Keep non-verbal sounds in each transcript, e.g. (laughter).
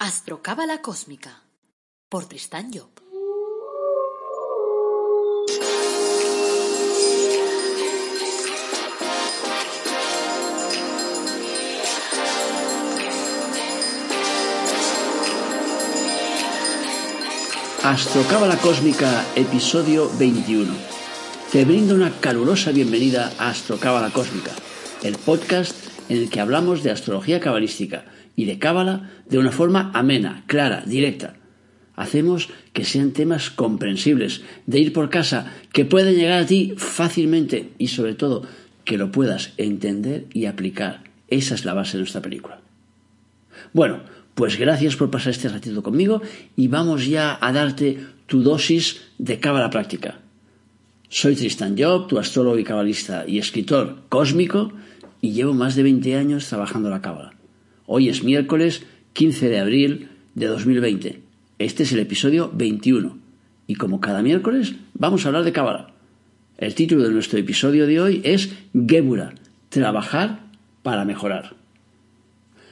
Astrocábala Cósmica por Tristán Job. Astrocábala Cósmica, episodio 21. Te brindo una calurosa bienvenida a Astrocábala Cósmica, el podcast en el que hablamos de astrología cabalística y de cábala de una forma amena, clara, directa. Hacemos que sean temas comprensibles, de ir por casa, que pueden llegar a ti fácilmente y sobre todo que lo puedas entender y aplicar. Esa es la base de nuestra película. Bueno, pues gracias por pasar este ratito conmigo y vamos ya a darte tu dosis de cábala práctica. Soy Tristan Job, tu astrólogo y cabalista y escritor cósmico y llevo más de 20 años trabajando la cábala. Hoy es miércoles 15 de abril de 2020. Este es el episodio 21. Y como cada miércoles, vamos a hablar de Cábala. El título de nuestro episodio de hoy es Gebura, trabajar para mejorar.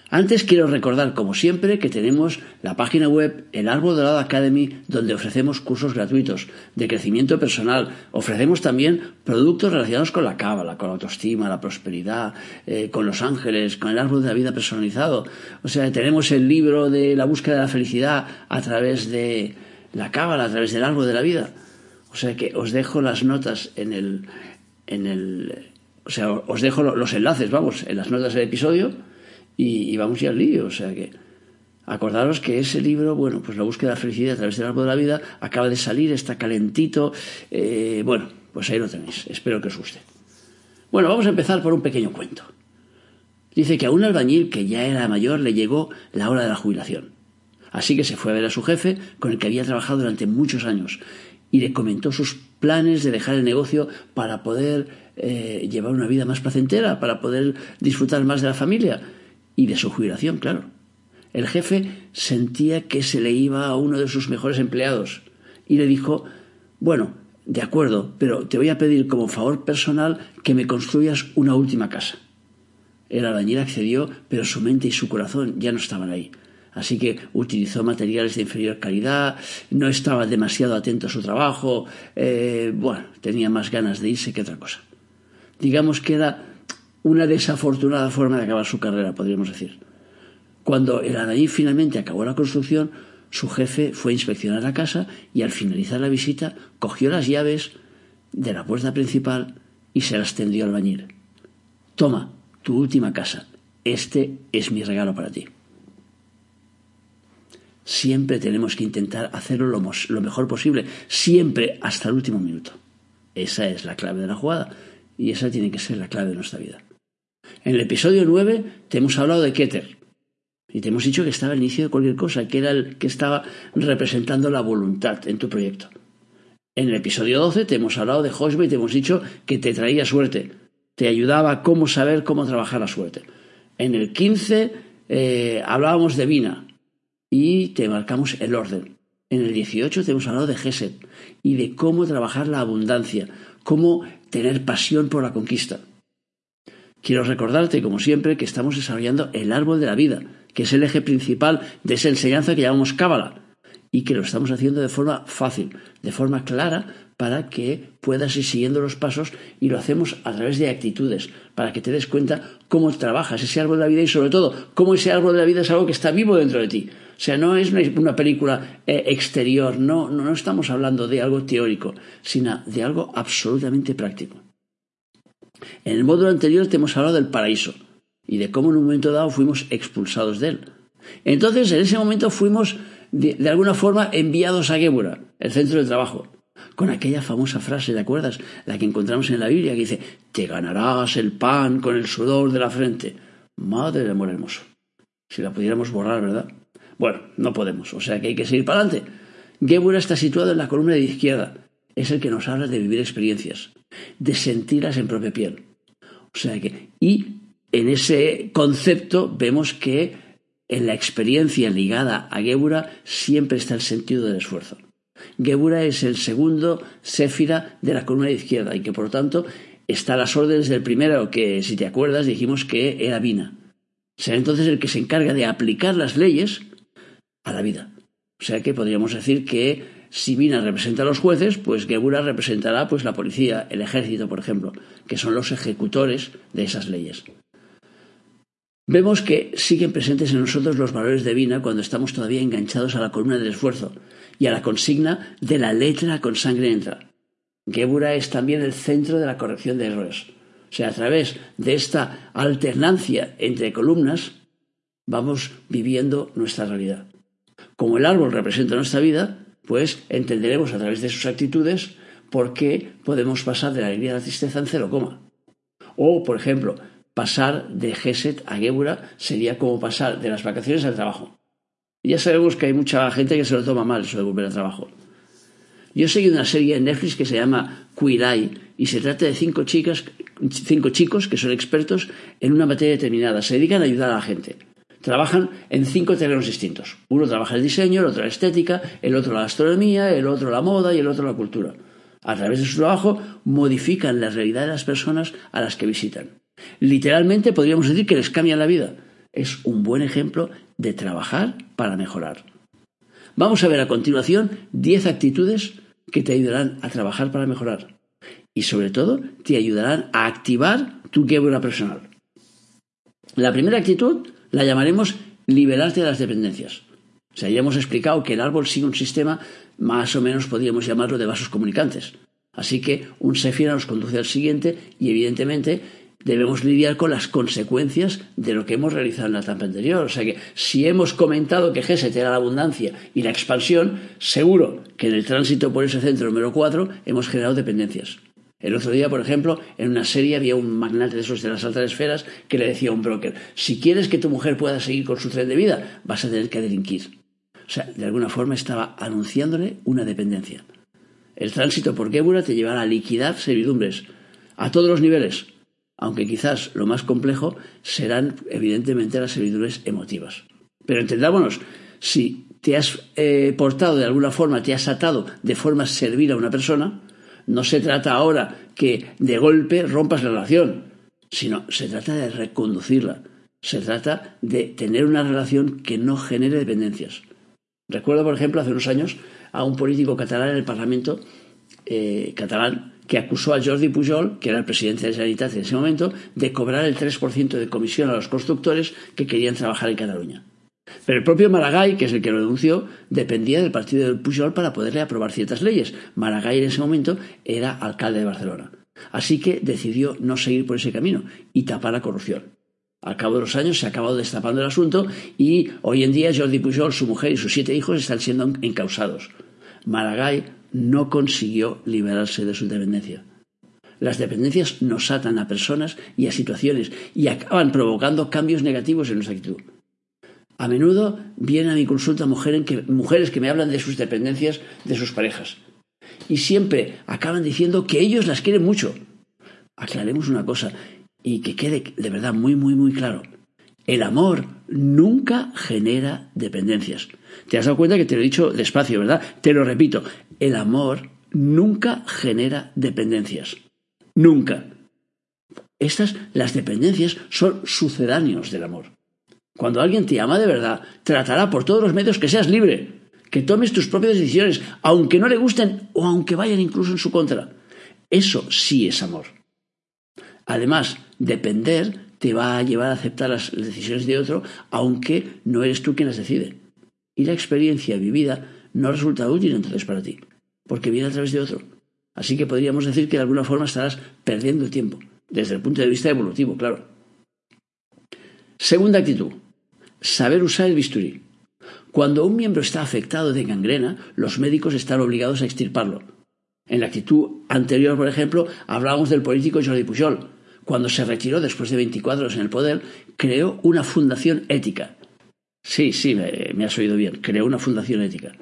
Antes quiero recordar, como siempre, que tenemos la página web El Árbol Dorado Academy, donde ofrecemos cursos gratuitos de crecimiento personal. Ofrecemos también productos relacionados con la cábala, con la autoestima, la prosperidad, eh, con los ángeles, con el árbol de la vida personalizado. O sea, tenemos el libro de la búsqueda de la felicidad a través de la cábala, a través del árbol de la vida. O sea que os dejo las notas en el, en el, o sea, os dejo los enlaces, vamos, en las notas del episodio y, vamos ya al lío. O sea que acordaros que ese libro, bueno, pues la búsqueda de la felicidad a través del árbol de la vida acaba de salir, está calentito. Eh, bueno, pues ahí lo tenéis. Espero que os guste. Bueno, vamos a empezar por un pequeño cuento. Dice que a un albañil que ya era mayor le llegó la hora de la jubilación. Así que se fue a ver a su jefe, con el que había trabajado durante muchos años, y le comentó sus planes de dejar el negocio para poder eh, llevar una vida más placentera, para poder disfrutar más de la familia y de su jubilación, claro. El jefe sentía que se le iba a uno de sus mejores empleados y le dijo, bueno, de acuerdo, pero te voy a pedir como favor personal que me construyas una última casa. El albañil accedió, pero su mente y su corazón ya no estaban ahí. Así que utilizó materiales de inferior calidad, no estaba demasiado atento a su trabajo, eh, bueno, tenía más ganas de irse que otra cosa. Digamos que era una desafortunada forma de acabar su carrera, podríamos decir. Cuando el albañil finalmente acabó la construcción, su jefe fue a inspeccionar la casa y al finalizar la visita cogió las llaves de la puerta principal y se las tendió al albañil. Toma, tu última casa. Este es mi regalo para ti. Siempre tenemos que intentar hacerlo lo, lo mejor posible, siempre hasta el último minuto. Esa es la clave de la jugada y esa tiene que ser la clave de nuestra vida. En el episodio 9 te hemos hablado de Keter. Y te hemos dicho que estaba al inicio de cualquier cosa, que era el que estaba representando la voluntad en tu proyecto. En el episodio 12 te hemos hablado de Josbe y te hemos dicho que te traía suerte, te ayudaba a cómo saber cómo trabajar la suerte. En el 15 eh, hablábamos de Vina y te marcamos el orden. En el 18 te hemos hablado de Geset y de cómo trabajar la abundancia, cómo tener pasión por la conquista. Quiero recordarte, como siempre, que estamos desarrollando el árbol de la vida, que es el eje principal de esa enseñanza que llamamos Cábala, y que lo estamos haciendo de forma fácil, de forma clara, para que puedas ir siguiendo los pasos y lo hacemos a través de actitudes, para que te des cuenta cómo trabajas ese árbol de la vida y sobre todo cómo ese árbol de la vida es algo que está vivo dentro de ti. O sea, no es una película eh, exterior, no, no estamos hablando de algo teórico, sino de algo absolutamente práctico. En el módulo anterior te hemos hablado del paraíso y de cómo en un momento dado fuimos expulsados de él. Entonces, en ese momento fuimos, de, alguna forma, enviados a Gébora, el centro de trabajo, con aquella famosa frase, ¿te acuerdas? La que encontramos en la Biblia, que dice, te ganarás el pan con el sudor de la frente. Madre de amor hermoso. Si la pudiéramos borrar, ¿verdad? Bueno, no podemos, o sea que hay que seguir para adelante. Gébora está situado en la columna de izquierda. Es el que nos habla de vivir experiencias de sentirlas en propia piel. O sea que, y en ese concepto vemos que en la experiencia ligada a Gebura siempre está el sentido del esfuerzo. Gebura es el segundo séfira de la columna izquierda y que por lo tanto está a las órdenes del primero que, si te acuerdas, dijimos que era Vina. Será entonces el que se encarga de aplicar las leyes a la vida. O sea que podríamos decir que si Vina representa a los jueces, pues Gebura representará pues la policía, el ejército, por ejemplo, que son los ejecutores de esas leyes. Vemos que siguen presentes en nosotros los valores de Vina cuando estamos todavía enganchados a la columna del esfuerzo y a la consigna de la letra con sangre entra. Gebura es también el centro de la corrección de errores. O sea, a través de esta alternancia entre columnas vamos viviendo nuestra realidad. Como el árbol representa nuestra vida, pues entenderemos a través de sus actitudes por qué podemos pasar de la alegría a la tristeza en cero coma. O, por ejemplo, pasar de Geset a Gebura sería como pasar de las vacaciones al trabajo. Ya sabemos que hay mucha gente que se lo toma mal eso de volver al trabajo. Yo seguido una serie en Netflix que se llama Queer y se trata de cinco, chicas, cinco chicos que son expertos en una materia determinada. Se dedican a ayudar a la gente. Trabajan en cinco terrenos distintos. Uno trabaja el diseño, el otro la estética, el otro la astronomía, el otro la moda y el otro la cultura. A través de su trabajo modifican la realidad de las personas a las que visitan. Literalmente podríamos decir que les cambian la vida. Es un buen ejemplo de trabajar para mejorar. Vamos a ver a continuación 10 actitudes que te ayudarán a trabajar para mejorar y sobre todo te ayudarán a activar tu quiebra personal. La primera actitud la llamaremos liberarte de las dependencias. O sea, ya hemos explicado que el árbol sigue un sistema más o menos podríamos llamarlo de vasos comunicantes. Así que un sefira nos conduce al siguiente y evidentemente debemos lidiar con las consecuencias de lo que hemos realizado en la etapa anterior. O sea que si hemos comentado que Geset era la abundancia y la expansión, seguro que en el tránsito por ese centro número 4 hemos generado dependencias. El otro día, por ejemplo, en una serie había un magnate de esos de las altas esferas que le decía a un broker, si quieres que tu mujer pueda seguir con su tren de vida, vas a tener que delinquir. O sea, de alguna forma estaba anunciándole una dependencia. El tránsito por Gebura te llevará a liquidar servidumbres a todos los niveles, aunque quizás lo más complejo serán evidentemente las servidumbres emotivas. Pero entendámonos, si te has eh, portado de alguna forma, te has atado de forma servir a una persona, no se trata ahora que de golpe rompas la relación, sino se trata de reconducirla, se trata de tener una relación que no genere dependencias. Recuerdo, por ejemplo, hace unos años a un político catalán en el Parlamento eh, catalán que acusó a Jordi Pujol, que era el presidente de Generalitat en ese momento, de cobrar el 3% de comisión a los constructores que querían trabajar en Cataluña. Pero el propio Maragall, que es el que lo denunció, dependía del partido de Pujol para poderle aprobar ciertas leyes. Maragall en ese momento era alcalde de Barcelona. Así que decidió no seguir por ese camino y tapar la corrupción. Al cabo de los años se ha acabado destapando el asunto y hoy en día Jordi Pujol, su mujer y sus siete hijos están siendo encausados. Maragall no consiguió liberarse de su dependencia. Las dependencias nos atan a personas y a situaciones y acaban provocando cambios negativos en nuestra actitud. A menudo vienen a mi consulta mujeres que me hablan de sus dependencias de sus parejas y siempre acaban diciendo que ellos las quieren mucho. Aclaremos una cosa y que quede de verdad muy, muy, muy claro. El amor nunca genera dependencias. Te has dado cuenta que te lo he dicho despacio, ¿verdad? Te lo repito. El amor nunca genera dependencias. Nunca. Estas, las dependencias, son sucedáneos del amor. Cuando alguien te ama de verdad, tratará por todos los medios que seas libre, que tomes tus propias decisiones, aunque no le gusten o aunque vayan incluso en su contra. Eso sí es amor. Además, depender te va a llevar a aceptar las decisiones de otro, aunque no eres tú quien las decide. Y la experiencia vivida no resulta útil entonces para ti, porque viene a través de otro. Así que podríamos decir que de alguna forma estarás perdiendo tiempo, desde el punto de vista evolutivo, claro. Segunda actitud, saber usar el bisturí. Cuando un miembro está afectado de gangrena, los médicos están obligados a extirparlo. En la actitud anterior, por ejemplo, hablábamos del político Jordi Pujol, cuando se retiró después de 24 años en el poder, creó una fundación ética. Sí, sí, me, has oído bien, creó una fundación ética.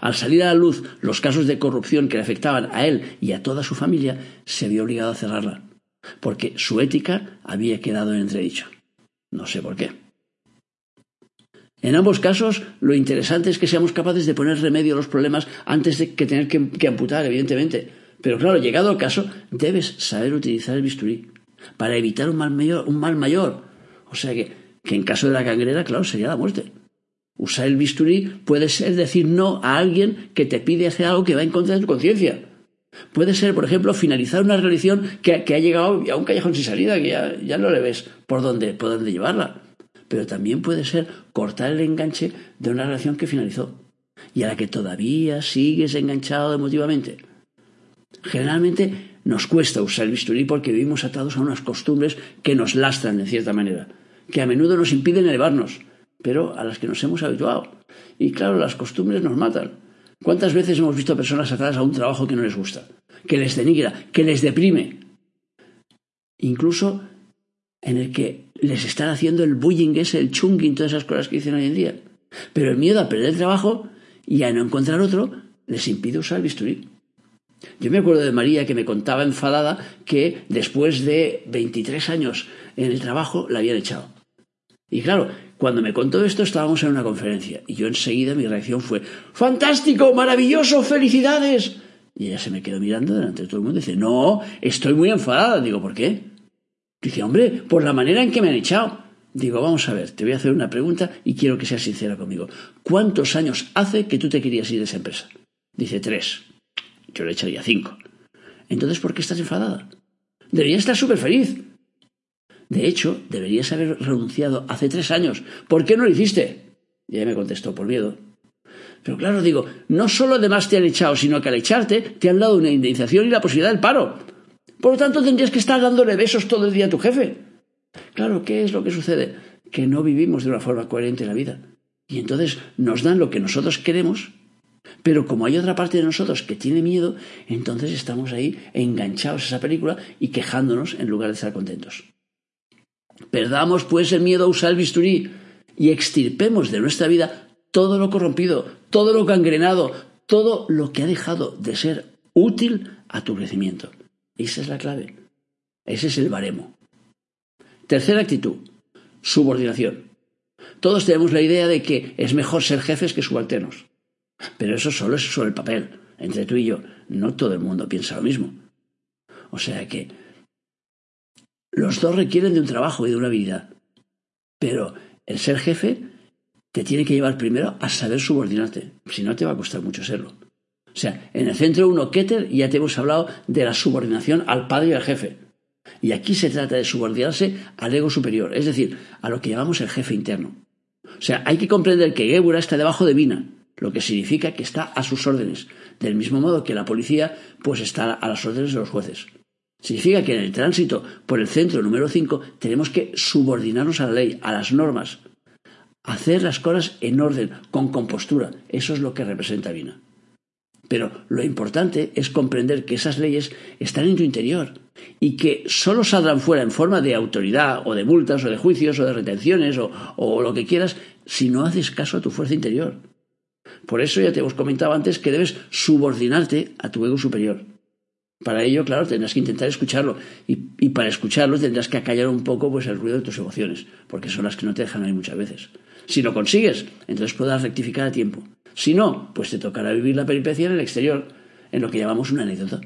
Al salir a la luz los casos de corrupción que le afectaban a él y a toda su familia, se vio obligado a cerrarla, porque su ética había quedado en entredicho. No sé por qué. En ambos casos, lo interesante es que seamos capaces de poner remedio a los problemas antes de que tener que, que amputar, evidentemente. Pero claro, llegado al caso, debes saber utilizar el bisturí para evitar un mal mayor. Un mal mayor. O sea que, que en caso de la gangrena, claro, sería la muerte. Usar el bisturí puede ser decir no a alguien que te pide hacer algo que va en contra de tu conciencia. Puede ser, por ejemplo, finalizar una relación que, ha llegado a un callejón sin salida, que ya, no le ves por dónde, por dónde llevarla. Pero también puede ser cortar el enganche de una relación que finalizó y a la que todavía sigues enganchado emotivamente. Generalmente nos cuesta usar el bisturí porque vivimos atados a unas costumbres que nos lastran de cierta manera, que a menudo nos impiden elevarnos, pero a las que nos hemos habituado. Y claro, las costumbres nos matan. ¿Cuántas veces hemos visto personas atadas a un trabajo que no les gusta, que les denigra, que les deprime? Incluso en el que les están haciendo el bullying ese, el chunging, todas esas cosas que dicen hoy en día. Pero el miedo a perder el trabajo y a no encontrar otro les impide usar el bisturí. Yo me acuerdo de María que me contaba enfadada que después de 23 años en el trabajo la habían echado. Y claro, cuando me contó esto estábamos en una conferencia y yo enseguida mi reacción fue ¡Fantástico! ¡Maravilloso! ¡Felicidades! Y ella se me quedó mirando delante de todo el mundo y dice No, estoy muy enfadada. Digo, ¿por qué? Dice, hombre, por la manera en que me han echado. Digo, vamos a ver, te voy a hacer una pregunta y quiero que seas sincera conmigo. ¿Cuántos años hace que tú te querías ir de esa empresa? Dice, tres. Yo le echaría cinco. Entonces, ¿por qué estás enfadada? Deberías estar súper feliz. De hecho, deberías haber renunciado hace tres años. ¿Por qué no lo hiciste? Y ella me contestó, por miedo. Pero claro, digo, no solo además te han echado, sino que al echarte te han dado una indemnización y la posibilidad del paro. Por lo tanto, tendrías que estar dándole besos todo el día a tu jefe. Claro, ¿qué es lo que sucede? Que no vivimos de una forma coherente en la vida. Y entonces nos dan lo que nosotros queremos pero como hay otra parte de nosotros que tiene miedo, entonces estamos ahí enganchados a esa película y quejándonos en lugar de estar contentos. Perdamos pues el miedo a usar el bisturí y extirpemos de nuestra vida todo lo corrompido, todo lo gangrenado, todo lo que ha dejado de ser útil a tu crecimiento. Esa es la clave. Ese es el baremo. Tercera actitud, subordinación. Todos tenemos la idea de que es mejor ser jefes que subalternos. Pero eso solo es sobre el papel. Entre tú y yo, no todo el mundo piensa lo mismo. O sea que los dos requieren de un trabajo y de una habilidad. Pero el ser jefe te tiene que llevar primero a saber subordinarte. Si no, te va a costar mucho serlo. O sea, en el centro uno Keter ya te hemos hablado de la subordinación al padre y al jefe. Y aquí se trata de subordinarse al ego superior, es decir, a lo que llamamos el jefe interno. O sea, hay que comprender que Gebura está debajo de Vina, lo que significa que está a sus órdenes, del mismo modo que la policía pues está a las órdenes de los jueces. Significa que en el tránsito por el centro número 5 tenemos que subordinarnos a la ley, a las normas, hacer las cosas en orden, con compostura. Eso es lo que representa Vina. Pero lo importante es comprender que esas leyes están en tu interior y que solo saldrán fuera en forma de autoridad o de multas o de juicios o de retenciones o, lo que quieras si no haces caso a tu fuerza interior. Por eso ya te hemos comentado antes que debes subordinarte a tu ego superior. Para ello, claro, tendrás que intentar escucharlo. Y, para escucharlo tendrás que acallar un poco pues, el ruido de tus emociones, porque son las que no te dejan ahí muchas veces. Si lo consigues, entonces podrás rectificar a tiempo. Si no, pues te tocará vivir la peripecia en el exterior, en lo que llamamos una anécdota.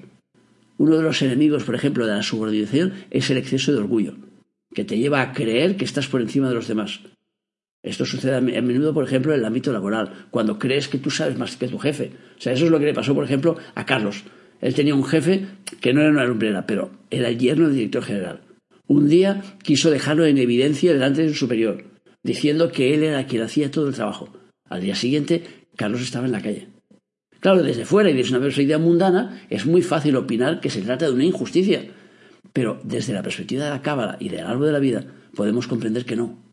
Uno de los enemigos, por ejemplo, de la subordinación es el exceso de orgullo, que te lleva a creer que estás por encima de los demás. Esto sucede a menudo, por ejemplo, en el ámbito laboral, cuando crees que tú sabes más que tu jefe. O sea, eso es lo que le pasó, por ejemplo, a Carlos. Él tenía un jefe que no era una lumbrera, pero era el yerno del director general. Un día quiso dejarlo en evidencia delante de su superior, diciendo que él era quien hacía todo el trabajo. Al día siguiente, Carlos estaba en la calle. Claro, desde fuera y desde una perspectiva mundana, es muy fácil opinar que se trata de una injusticia. Pero desde la perspectiva de la cábala y del árbol de la vida, podemos comprender que no,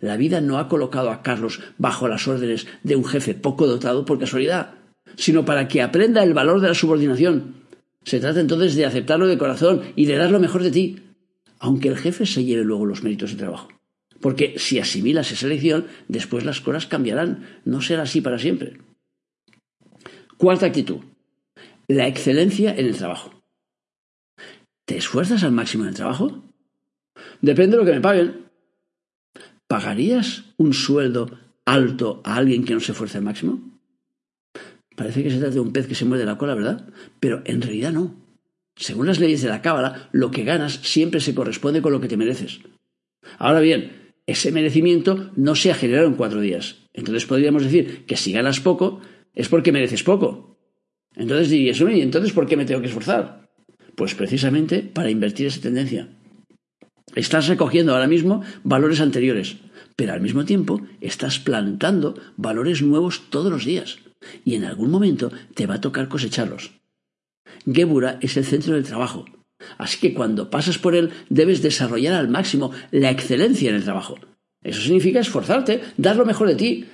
la vida no ha colocado a Carlos bajo las órdenes de un jefe poco dotado por casualidad, sino para que aprenda el valor de la subordinación. Se trata entonces de aceptarlo de corazón y de dar lo mejor de ti, aunque el jefe se lleve luego los méritos de trabajo. Porque si asimilas esa lección, después las cosas cambiarán, no será así para siempre. Cuarta actitud, la excelencia en el trabajo. ¿Te esfuerzas al máximo en el trabajo? Depende de lo que me paguen. ¿Pagarías un sueldo alto a alguien que no se esfuerce al máximo? Parece que se trata de un pez que se muerde la cola, ¿verdad? Pero en realidad no. Según las leyes de la cábala, lo que ganas siempre se corresponde con lo que te mereces. Ahora bien, ese merecimiento no se ha generado en cuatro días. Entonces podríamos decir que si ganas poco es porque mereces poco. Entonces dirías, ¿y entonces por qué me tengo que esforzar? Pues precisamente para invertir esa tendencia. Estás recogiendo ahora mismo valores anteriores, pero al mismo tiempo estás plantando valores nuevos todos los días y en algún momento te va a tocar cosecharlos. Gebura es el centro del trabajo, así que cuando pasas por él debes desarrollar al máximo la excelencia en el trabajo. Eso significa esforzarte, dar lo mejor de ti,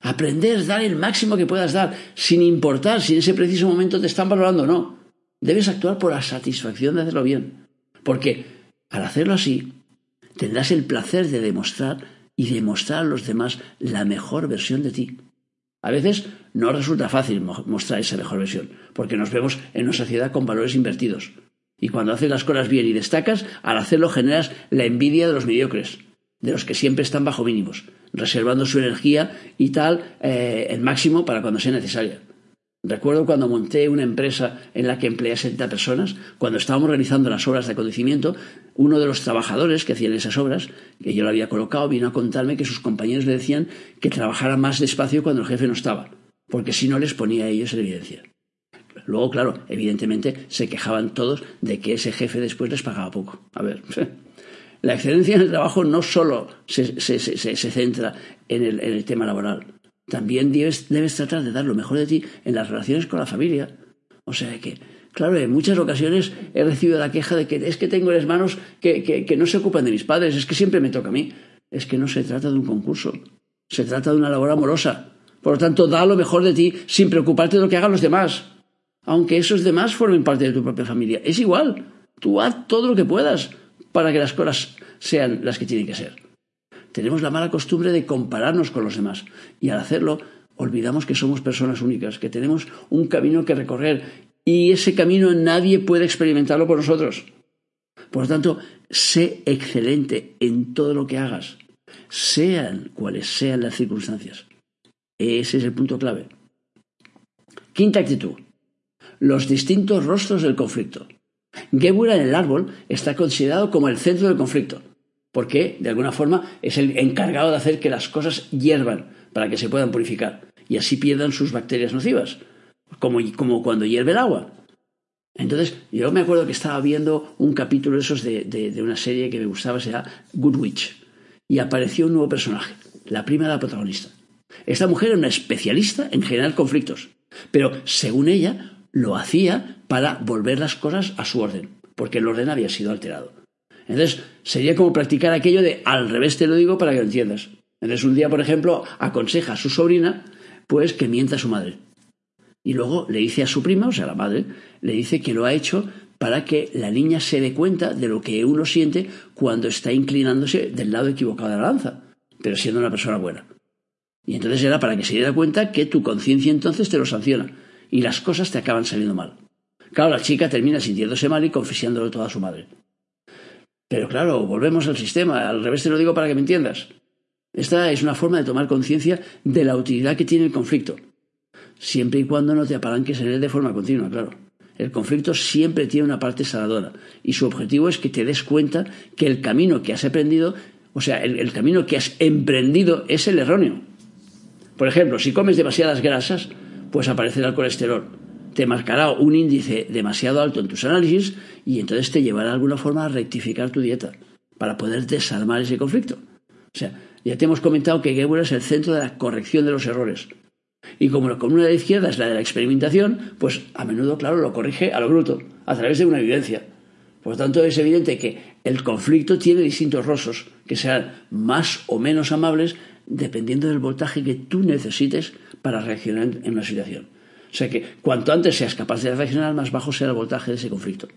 aprender, dar el máximo que puedas dar, sin importar si en ese preciso momento te están valorando o no. Debes actuar por la satisfacción de hacerlo bien, porque al hacerlo así, tendrás el placer de demostrar y demostrar a los demás la mejor versión de ti. A veces no resulta fácil mostrar esa mejor versión, porque nos vemos en una sociedad con valores invertidos. Y cuando haces las cosas bien y destacas, al hacerlo generas la envidia de los mediocres, de los que siempre están bajo mínimos, reservando su energía y tal eh, el máximo para cuando sea necesaria. Recuerdo cuando monté una empresa en la que empleé a 70 personas, cuando estábamos realizando las obras de acondicionamiento, uno de los trabajadores que hacían esas obras, que yo lo había colocado, vino a contarme que sus compañeros le decían que trabajara más despacio cuando el jefe no estaba, porque si no les ponía a ellos en evidencia. Luego, claro, evidentemente se quejaban todos de que ese jefe después les pagaba poco. A ver, (laughs) la excelencia en el trabajo no solo se, centra en el tema laboral, también debes, tratar de dar lo mejor de ti en las relaciones con la familia. O sea que, claro, en muchas ocasiones he recibido la queja de que es que tengo hermanos que, que no se ocupan de mis padres, es que siempre me toca a mí. Es que no se trata de un concurso, se trata de una labor amorosa. Por lo tanto, da lo mejor de ti sin preocuparte de lo que hagan los demás. Aunque esos demás formen parte de tu propia familia. Es igual. Tú haz todo lo que puedas para que las cosas sean las que tienen que ser. Tenemos la mala costumbre de compararnos con los demás y al hacerlo olvidamos que somos personas únicas, que tenemos un camino que recorrer y ese camino nadie puede experimentarlo por nosotros. Por lo tanto, sé excelente en todo lo que hagas, sean cuales sean las circunstancias. Ese es el punto clave. Quinta actitud. Los distintos rostros del conflicto. Gebura en el árbol está considerado como el centro del conflicto porque de alguna forma es el encargado de hacer que las cosas hiervan para que se puedan purificar y así pierdan sus bacterias nocivas, como, como cuando hierve el agua. Entonces, yo me acuerdo que estaba viendo un capítulo de esos de, una serie que me gustaba, se llama Good Witch, y apareció un nuevo personaje, la prima de la protagonista. Esta mujer era una especialista en generar conflictos, pero según ella, lo hacía para volver las cosas a su orden, porque el orden había sido alterado. Entonces, sería como practicar aquello de al revés te lo digo para que lo entiendas. Entonces, un día, por ejemplo, aconseja a su sobrina, pues que mienta a su madre. Y luego le dice a su prima, o sea, la madre, le dice que lo ha hecho para que la niña se dé cuenta de lo que uno siente cuando está inclinándose del lado equivocado de la lanza, pero siendo una persona buena. Y entonces era para que se diera cuenta que tu conciencia entonces te lo sanciona y las cosas te acaban saliendo mal. Claro, la chica termina sintiéndose mal y confesándolo todo a su madre. Pero claro, volvemos al sistema, al revés te lo digo para que me entiendas. Esta es una forma de tomar conciencia de la utilidad que tiene el conflicto, siempre y cuando no te apalanques en él de forma continua, claro. El conflicto siempre tiene una parte sanadora y su objetivo es que te des cuenta que el camino que has aprendido, o sea, el, el camino que has emprendido es el erróneo. Por ejemplo, si comes demasiadas grasas, pues aparecerá el colesterol te marcará un índice demasiado alto en tus análisis y entonces te llevará de alguna forma a rectificar tu dieta para poder desarmar ese conflicto. O sea, ya te hemos comentado que Gebura es el centro de la corrección de los errores. Y como la columna de izquierda es la de la experimentación, pues a menudo, claro, lo corrige a lo bruto, a través de una evidencia. Por lo tanto, es evidente que el conflicto tiene distintos rostros, que sean más o menos amables dependiendo del voltaje que tú necesites para reaccionar en una situación. O sea que cuanto antes seas capaz de reaccionar, más bajo será el voltaje de ese conflicto.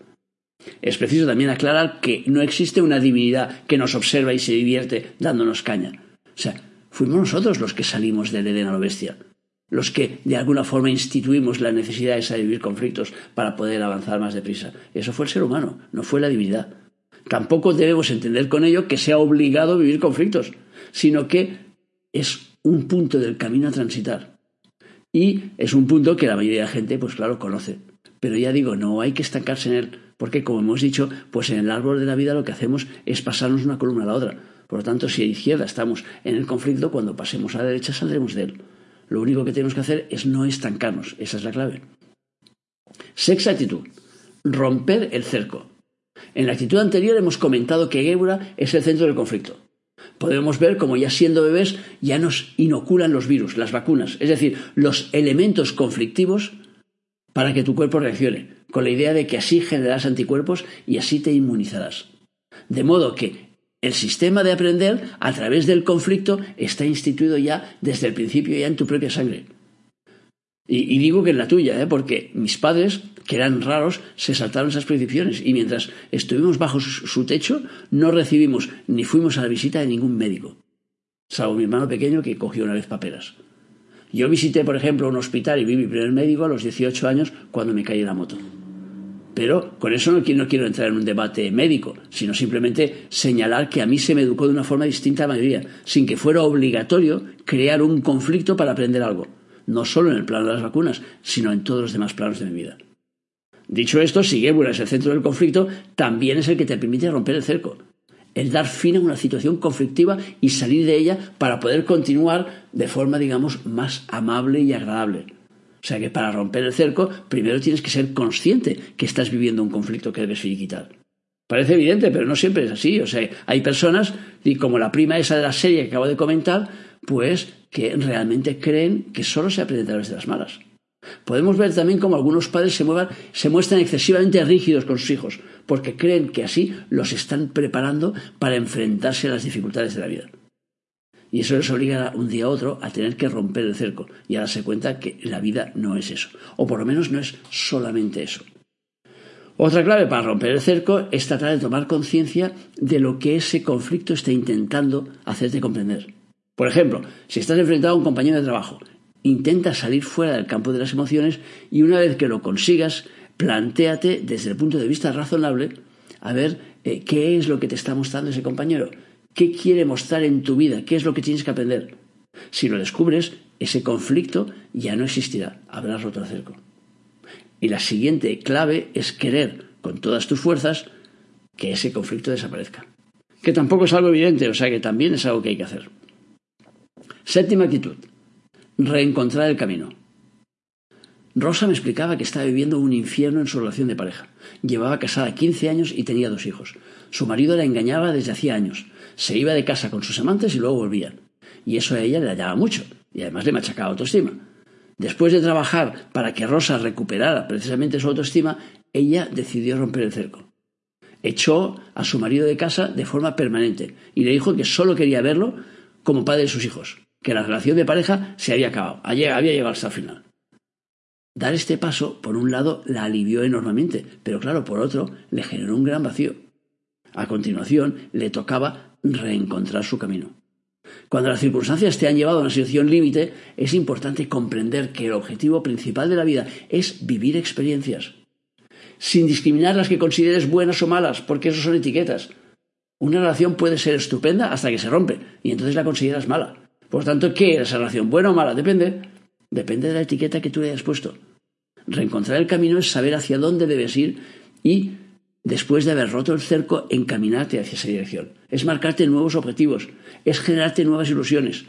Es preciso también aclarar que no existe una divinidad que nos observa y se divierte dándonos caña. O sea, fuimos nosotros los que salimos del Edén a la bestia, los que de alguna forma instituimos la necesidad esa de vivir conflictos para poder avanzar más deprisa. Eso fue el ser humano, no fue la divinidad. Tampoco debemos entender con ello que sea obligado a vivir conflictos, sino que es un punto del camino a transitar. Y es un punto que la mayoría de la gente, pues claro, conoce. Pero ya digo, no hay que estancarse en él, Porque, como hemos dicho, pues en el árbol de la vida lo que hacemos es pasarnos una columna a la otra. Por lo tanto, si a izquierda estamos en el conflicto, cuando pasemos a la derecha saldremos de él. Lo único que tenemos que hacer es no estancarnos. Esa es la clave. Sexta actitud. Romper el cerco. En la actitud anterior hemos comentado que Gébora es el centro del conflicto. Podemos ver como ya siendo bebés ya nos inoculan los virus, las vacunas, es decir, los elementos conflictivos para que tu cuerpo reaccione, con la idea de que así generarás anticuerpos y así te inmunizarás. De modo que el sistema de aprender a través del conflicto está instituido ya desde el principio, ya en tu propia sangre. Y, digo que en la tuya, ¿eh? porque mis padres, que eran raros, se saltaron esas prescripciones y mientras estuvimos bajo su, techo no recibimos ni fuimos a la visita de ningún médico, salvo mi hermano pequeño que cogió una vez paperas. Yo visité, por ejemplo, un hospital y vi mi primer médico a los 18 años cuando me caí en la moto. Pero con eso no, no quiero entrar en un debate médico, sino simplemente señalar que a mí se me educó de una forma distinta a la mayoría, sin que fuera obligatorio crear un conflicto para aprender algo no solo en el plano de las vacunas, sino en todos los demás planos de mi vida. Dicho esto, si Gébula es el centro del conflicto, también es el que te permite romper el cerco, el dar fin a una situación conflictiva y salir de ella para poder continuar de forma, digamos, más amable y agradable. O sea que para romper el cerco, primero tienes que ser consciente que estás viviendo un conflicto que debes finiquitar. Parece evidente, pero no siempre es así. O sea, hay personas, y como la prima esa de la serie que acabo de comentar, pues que realmente creen que solo se aprende a través de las malas. Podemos ver también cómo algunos padres se, se muestran excesivamente rígidos con sus hijos, porque creen que así los están preparando para enfrentarse a las dificultades de la vida. Y eso les obliga un día a otro a tener que romper el cerco y a darse cuenta que la vida no es eso, o por lo menos no es solamente eso. Otra clave para romper el cerco es tratar de tomar conciencia de lo que ese conflicto está intentando hacerte comprender. Por ejemplo, si estás enfrentado a un compañero de trabajo, intenta salir fuera del campo de las emociones y una vez que lo consigas, plantéate desde el punto de vista razonable a ver eh, qué es lo que te está mostrando ese compañero, qué quiere mostrar en tu vida, qué es lo que tienes que aprender. Si lo descubres, ese conflicto ya no existirá, habrás roto el. Y la siguiente clave es querer con todas tus fuerzas que ese conflicto desaparezca. Que tampoco es algo evidente, o sea que también es algo que hay que hacer. Séptima actitud. Reencontrar el camino. Rosa me explicaba que estaba viviendo un infierno en su relación de pareja. Llevaba casada 15 años y tenía dos hijos. Su marido la engañaba desde hacía años. Se iba de casa con sus amantes y luego volvían. Y eso a ella le hallaba mucho. Y además le machacaba autoestima. Después de trabajar para que Rosa recuperara precisamente su autoestima, ella decidió romper el cerco. Echó a su marido de casa de forma permanente y le dijo que solo quería verlo como padre de sus hijos, que la relación de pareja se había acabado, había llegado hasta el final. Dar este paso, por un lado, la alivió enormemente, pero claro, por otro, le generó un gran vacío. A continuación, le tocaba reencontrar su camino. Cuando las circunstancias te han llevado a una situación límite, es importante comprender que el objetivo principal de la vida es vivir experiencias, sin discriminar las que consideres buenas o malas, porque eso son etiquetas. Una relación puede ser estupenda hasta que se rompe, y entonces la consideras mala. Por tanto, ¿qué es esa relación? ¿Buena o mala? Depende. Depende de la etiqueta que tú le hayas puesto. Reencontrar el camino es saber hacia dónde debes ir y después de haber roto el cerco, encaminarte hacia esa dirección. Es marcarte nuevos objetivos, es generarte nuevas ilusiones.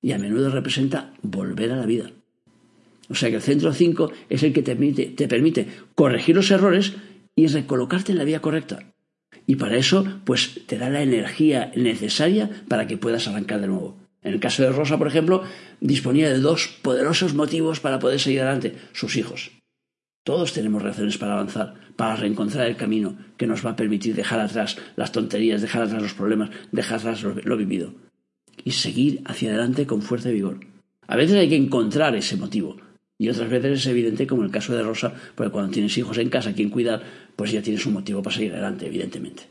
Y a menudo representa volver a la vida. O sea que el centro 5 es el que te permite, te permite corregir los errores y recolocarte en la vía correcta. Y para eso, pues te da la energía necesaria para que puedas arrancar de nuevo. En el caso de Rosa, por ejemplo, disponía de dos poderosos motivos para poder seguir adelante, sus hijos. Todos tenemos razones para avanzar, para reencontrar el camino que nos va a permitir dejar atrás las tonterías, dejar atrás los problemas, dejar atrás lo, vivido y seguir hacia adelante con fuerza y vigor. A veces hay que encontrar ese motivo y otras veces es evidente, como en el caso de Rosa, porque cuando tienes hijos en casa, quien cuidar, pues ya tienes un motivo para seguir adelante, evidentemente.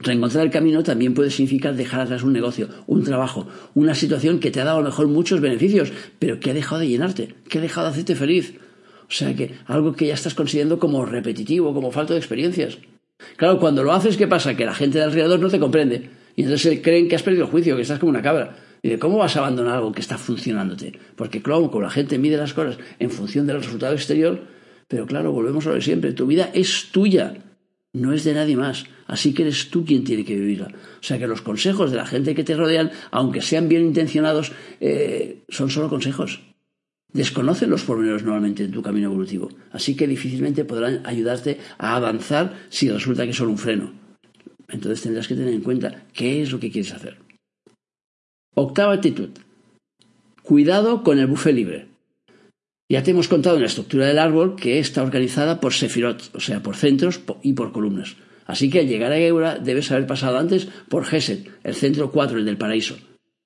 Reencontrar el camino también puede significar dejar atrás un negocio, un trabajo, una situación que te ha dado a lo mejor muchos beneficios, pero que ha dejado de llenarte, que ha dejado de hacerte feliz, o sea que algo que ya estás considerando como repetitivo, como falta de experiencias. Claro, cuando lo haces, ¿qué pasa? Que la gente de alrededor no te comprende. Y entonces creen que has perdido el juicio, que estás como una cabra. Y de cómo vas a abandonar algo que está funcionándote. Porque claro, como la gente mide las cosas en función del resultado exterior, Pero claro, volvemos a lo de siempre. Tu vida es tuya, no es de nadie más. Así que eres tú quien tiene que vivirla. O sea que los consejos de la gente que te rodean, aunque sean bien intencionados, eh, son solo consejos. Desconocen los pormenores normalmente en tu camino evolutivo. Así que difícilmente podrán ayudarte a avanzar si resulta que son un freno. Entonces tendrás que tener en cuenta qué es lo que quieres hacer. Octava actitud. Cuidado con el buffet libre. Ya te hemos contado en la estructura del árbol que está organizada por sefirot, o sea, por centros y por columnas. Así que al llegar a Geura debes haber pasado antes por Geset, el centro 4, el del paraíso.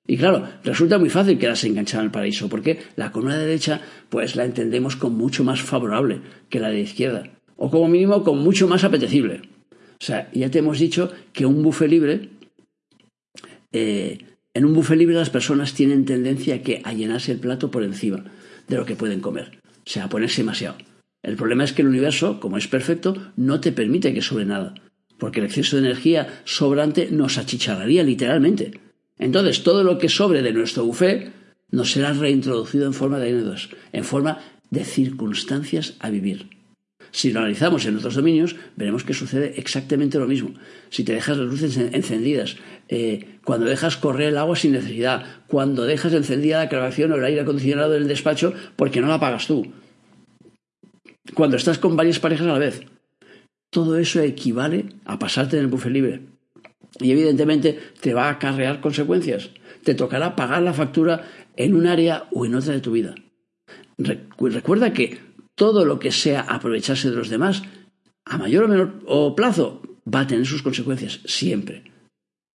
Y claro, resulta muy fácil quedarse enganchado en el paraíso, porque la columna derecha, pues la entendemos como mucho más favorable que la de izquierda, o como mínimo como mucho más apetecible. O sea, ya te hemos dicho que un buffet libre, eh, en un buffet libre las personas tienen tendencia a, que, a llenarse el plato por encima de lo que pueden comer, o sea, ponerse demasiado. El problema es que el universo, como es perfecto, no te permite que sobre nada, porque el exceso de energía sobrante nos achicharraría literalmente. Entonces, todo lo que sobre de nuestro buffet nos será reintroducido en forma de anécdotas, en forma de circunstancias a vivir. Si lo analizamos en otros dominios, veremos que sucede exactamente lo mismo. Si te dejas las luces encendidas, eh, cuando dejas correr el agua sin necesidad, cuando dejas encendida la calefacción o el aire acondicionado del despacho porque no la pagas tú, cuando estás con varias parejas a la vez, todo eso equivale a pasarte en el buffet libre. Y evidentemente te va a acarrear consecuencias. Te tocará pagar la factura en un área o en otra de tu vida. Recuerda que todo lo que sea aprovecharse de los demás, a mayor o menor plazo, va a tener sus consecuencias, siempre.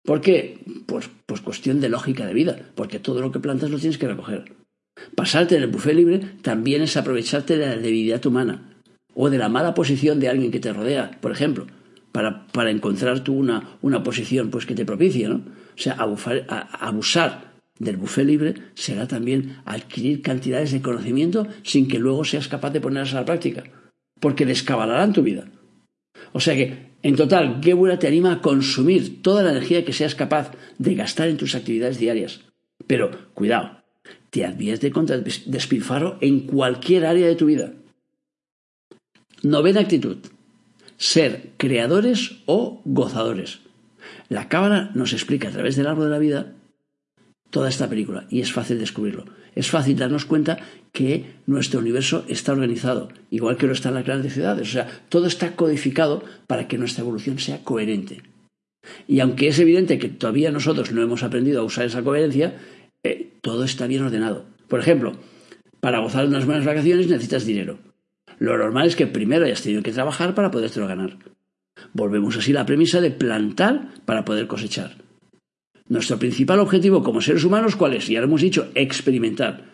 ¿Por qué? Pues, pues cuestión de lógica de vida, porque todo lo que plantas lo tienes que recoger. Pasarte en el buffet libre también es aprovecharte de la debilidad humana o de la mala posición de alguien que te rodea, por ejemplo, para, encontrar tú una, una posición pues, que te propicie, ¿no? O sea, abusar del buffet libre será también adquirir cantidades de conocimiento sin que luego seas capaz de ponerlas a la práctica, porque descabalarán tu vida. O sea que, en total, Gebura te anima a consumir toda la energía que seas capaz de gastar en tus actividades diarias. Pero, cuidado, te advierte contra el despilfarro en cualquier área de tu vida. Novena actitud. Ser creadores o gozadores. La Cábala nos explica a través del árbol de la vida toda esta película y es fácil descubrirlo. Es fácil darnos cuenta que nuestro universo está organizado, igual que lo están las grandes ciudades. O sea, todo está codificado para que nuestra evolución sea coherente. Y aunque es evidente que todavía nosotros no hemos aprendido a usar esa coherencia, eh, todo está bien ordenado. Por ejemplo, para gozar de unas buenas vacaciones necesitas dinero. Lo normal es que primero hayas tenido que trabajar para podértelo ganar. Volvemos así a la premisa de plantar para poder cosechar. Nuestro principal objetivo como seres humanos, ¿cuál es? Ya lo hemos dicho, experimentar.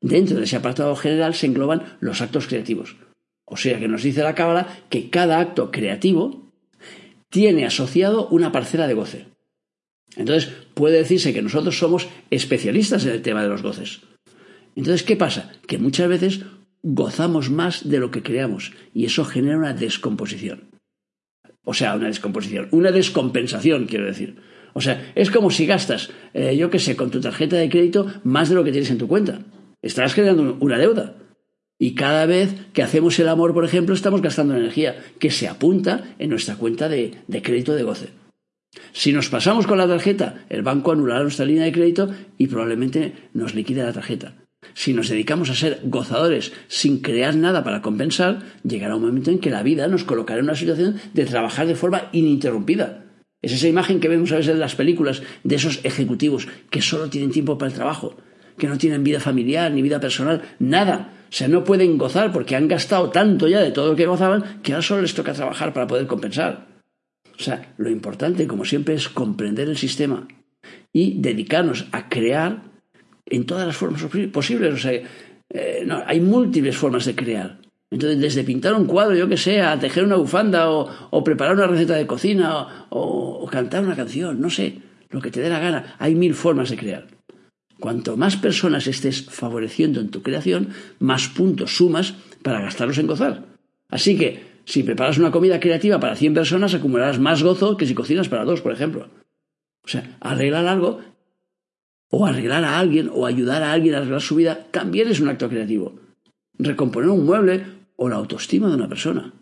Dentro de ese apartado general se engloban los actos creativos. O sea que nos dice la Cábala que cada acto creativo tiene asociado una parcela de goce. Entonces, puede decirse que nosotros somos especialistas en el tema de los goces. Entonces, ¿qué pasa? Que muchas veces gozamos más de lo que creamos y eso genera una descomposición. O sea, una descomposición, una descompensación, quiero decir. O sea, es como si gastas, eh, yo qué sé, con tu tarjeta de crédito más de lo que tienes en tu cuenta. Estás creando una deuda. Y cada vez que hacemos el amor, por ejemplo, estamos gastando energía que se apunta en nuestra cuenta de, de crédito de goce. Si nos pasamos con la tarjeta, el banco anulará nuestra línea de crédito y probablemente nos liquide la tarjeta. Si nos dedicamos a ser gozadores sin crear nada para compensar, llegará un momento en que la vida nos colocará en una situación de trabajar de forma ininterrumpida es esa imagen que vemos a veces en las películas de esos ejecutivos que solo tienen tiempo para el trabajo, que no tienen vida familiar ni vida personal, nada. O sea, no pueden gozar porque han gastado tanto ya de todo lo que gozaban que ahora solo les toca trabajar para poder compensar. O sea, lo importante, como siempre, es comprender el sistema y dedicarnos a crear en todas las formas posibles. O sea, eh, hay múltiples formas de crear. Entonces, desde pintar un cuadro, yo que sé, a tejer una bufanda o, preparar una receta de cocina o, cantar una canción, no sé, lo que te dé la gana. Hay mil formas de crear. Cuanto más personas estés favoreciendo en tu creación, más puntos sumas para gastarlos en gozar. Así que, si preparas una comida creativa para 100 personas, acumularás más gozo que si cocinas para dos, por ejemplo. O sea, arreglar algo o arreglar a alguien o ayudar a alguien a arreglar su vida también es un acto creativo. Recomponer un mueble o la autoestima de una persona.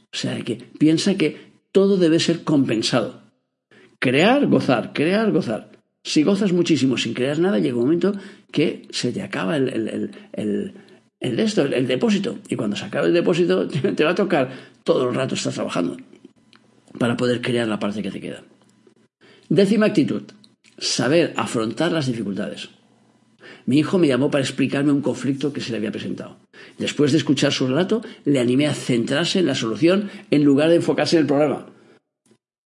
O sea, que piensa que todo debe ser compensado. Crear, gozar, crear, gozar. Si gozas muchísimo sin crear nada, llega un momento que se te acaba el, el, el, el, depósito. Y cuando se acaba el depósito, (laughs) te va a tocar todo el rato estar trabajando para poder crear la parte que te queda. Décima actitud, saber afrontar las dificultades. Mi hijo me llamó para explicarme un conflicto que se le había presentado. Después de escuchar su relato, le animé a centrarse en la solución en lugar de enfocarse en el problema.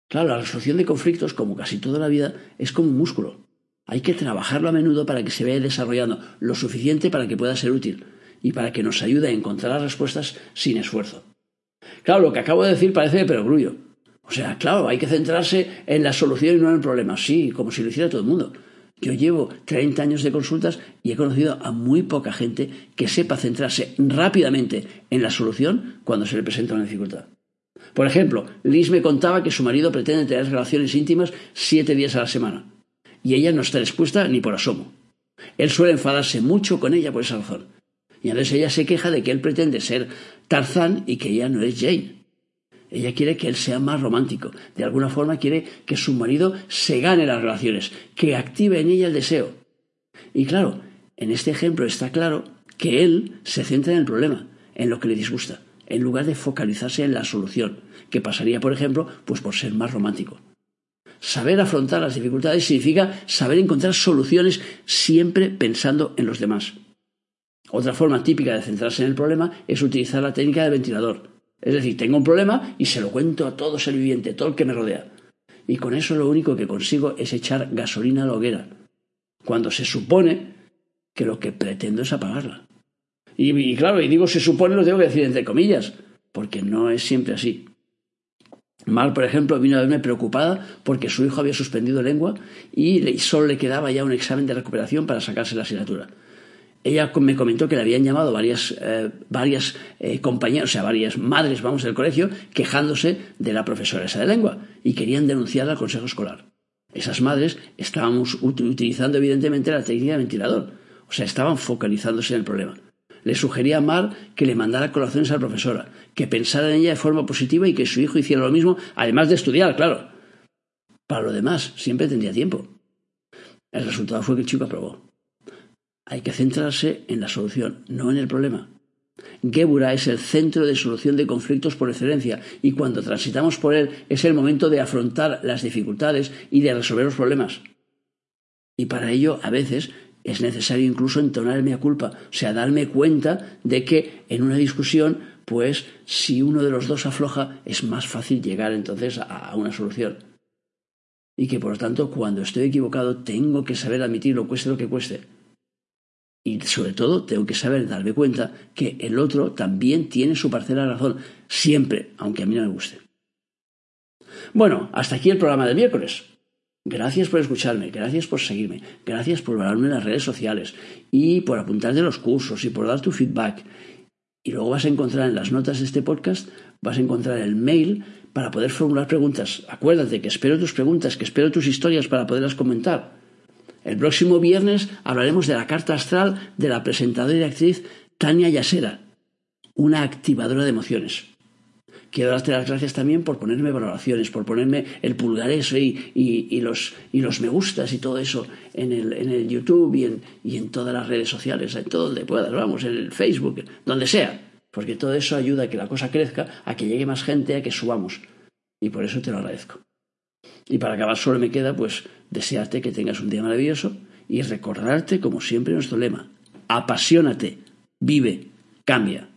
Claro, la resolución de conflictos, como casi toda la vida, es como un músculo. Hay que trabajarlo a menudo para que se vaya desarrollando lo suficiente para que pueda ser útil y para que nos ayude a encontrar las respuestas sin esfuerzo. Claro, lo que acabo de decir parece de perogrullo. O sea, claro, hay que centrarse en la solución y no en el problema. Sí, como si lo hiciera todo el mundo. Yo llevo 30 años de consultas y he conocido a muy poca gente que sepa centrarse rápidamente en la solución cuando se le presenta una dificultad. Por ejemplo, Liz me contaba que su marido pretende tener relaciones íntimas siete días a la semana y ella no está dispuesta ni por asomo. Él suele enfadarse mucho con ella por esa razón. Y a veces ella se queja de que él pretende ser Tarzán y que ella no es Jane. Ella quiere que él sea más romántico. De alguna forma quiere que su marido se gane las relaciones, que active en ella el deseo. Y claro, en este ejemplo está claro que él se centra en el problema, en lo que le disgusta, en lugar de focalizarse en la solución, que pasaría, por ejemplo, pues por ser más romántico. Saber afrontar las dificultades significa saber encontrar soluciones siempre pensando en los demás. Otra forma típica de centrarse en el problema es utilizar la técnica del ventilador. Es decir, tengo un problema y se lo cuento a todo ser viviente, todo el que me rodea. Y con eso lo único que consigo es echar gasolina a la hoguera, cuando se supone que lo que pretendo es apagarla. Y, claro, y digo se supone, lo tengo que decir entre comillas, porque no es siempre así. Mar, por ejemplo, vino a verme preocupada porque su hijo había suspendido lengua y solo le quedaba ya un examen de recuperación para sacarse la asignatura ella me comentó que le habían llamado varias, eh, varias eh, compañeras, o sea, varias madres, vamos, del colegio, quejándose de la profesora esa de lengua y querían denunciarla al consejo escolar. Esas madres estábamos utilizando evidentemente la técnica de ventilador, o sea, estaban focalizándose en el problema. Le sugería a Mar que le mandara colaciones a la profesora, que pensara en ella de forma positiva y que su hijo hiciera lo mismo, además de estudiar, claro. Para lo demás, siempre tendría tiempo. El resultado fue que el chico aprobó. Hay que centrarse en la solución, no en el problema. Gebura es el centro de solución de conflictos por excelencia y cuando transitamos por él es el momento de afrontar las dificultades y de resolver los problemas. Y para ello, a veces, es necesario incluso entonar mi culpa, o sea, darme cuenta de que en una discusión, pues si uno de los dos afloja, es más fácil llegar entonces a una solución. Y que por lo tanto, cuando estoy equivocado, tengo que saber admitirlo, cueste lo que cueste y sobre todo tengo que saber darme cuenta que el otro también tiene su parcela de razón, siempre, aunque a mí no me guste. Bueno, hasta aquí el programa del miércoles. Gracias por escucharme, gracias por seguirme, gracias por valorarme en las redes sociales y por apuntarte los cursos y por dar tu feedback. Y luego vas a encontrar en las notas de este podcast, vas a encontrar el mail para poder formular preguntas. Acuérdate que espero tus preguntas, que espero tus historias para poderlas comentar. El próximo viernes hablaremos de la carta astral de la presentadora y actriz Tania Yasera, una activadora de emociones. Quiero darte las gracias también por ponerme valoraciones, por ponerme el pulgar eso y, los, me gustas y todo eso en el, YouTube y en, y en todas las redes sociales, en todo donde puedas, vamos, en el Facebook, donde sea. Porque todo eso ayuda a que la cosa crezca, a que llegue más gente, a que subamos. Y por eso te lo agradezco. Y para acabar solo me queda pues desearte que tengas un día maravilloso y recordarte como siempre nuestro lema, apasionate, vive, cambia.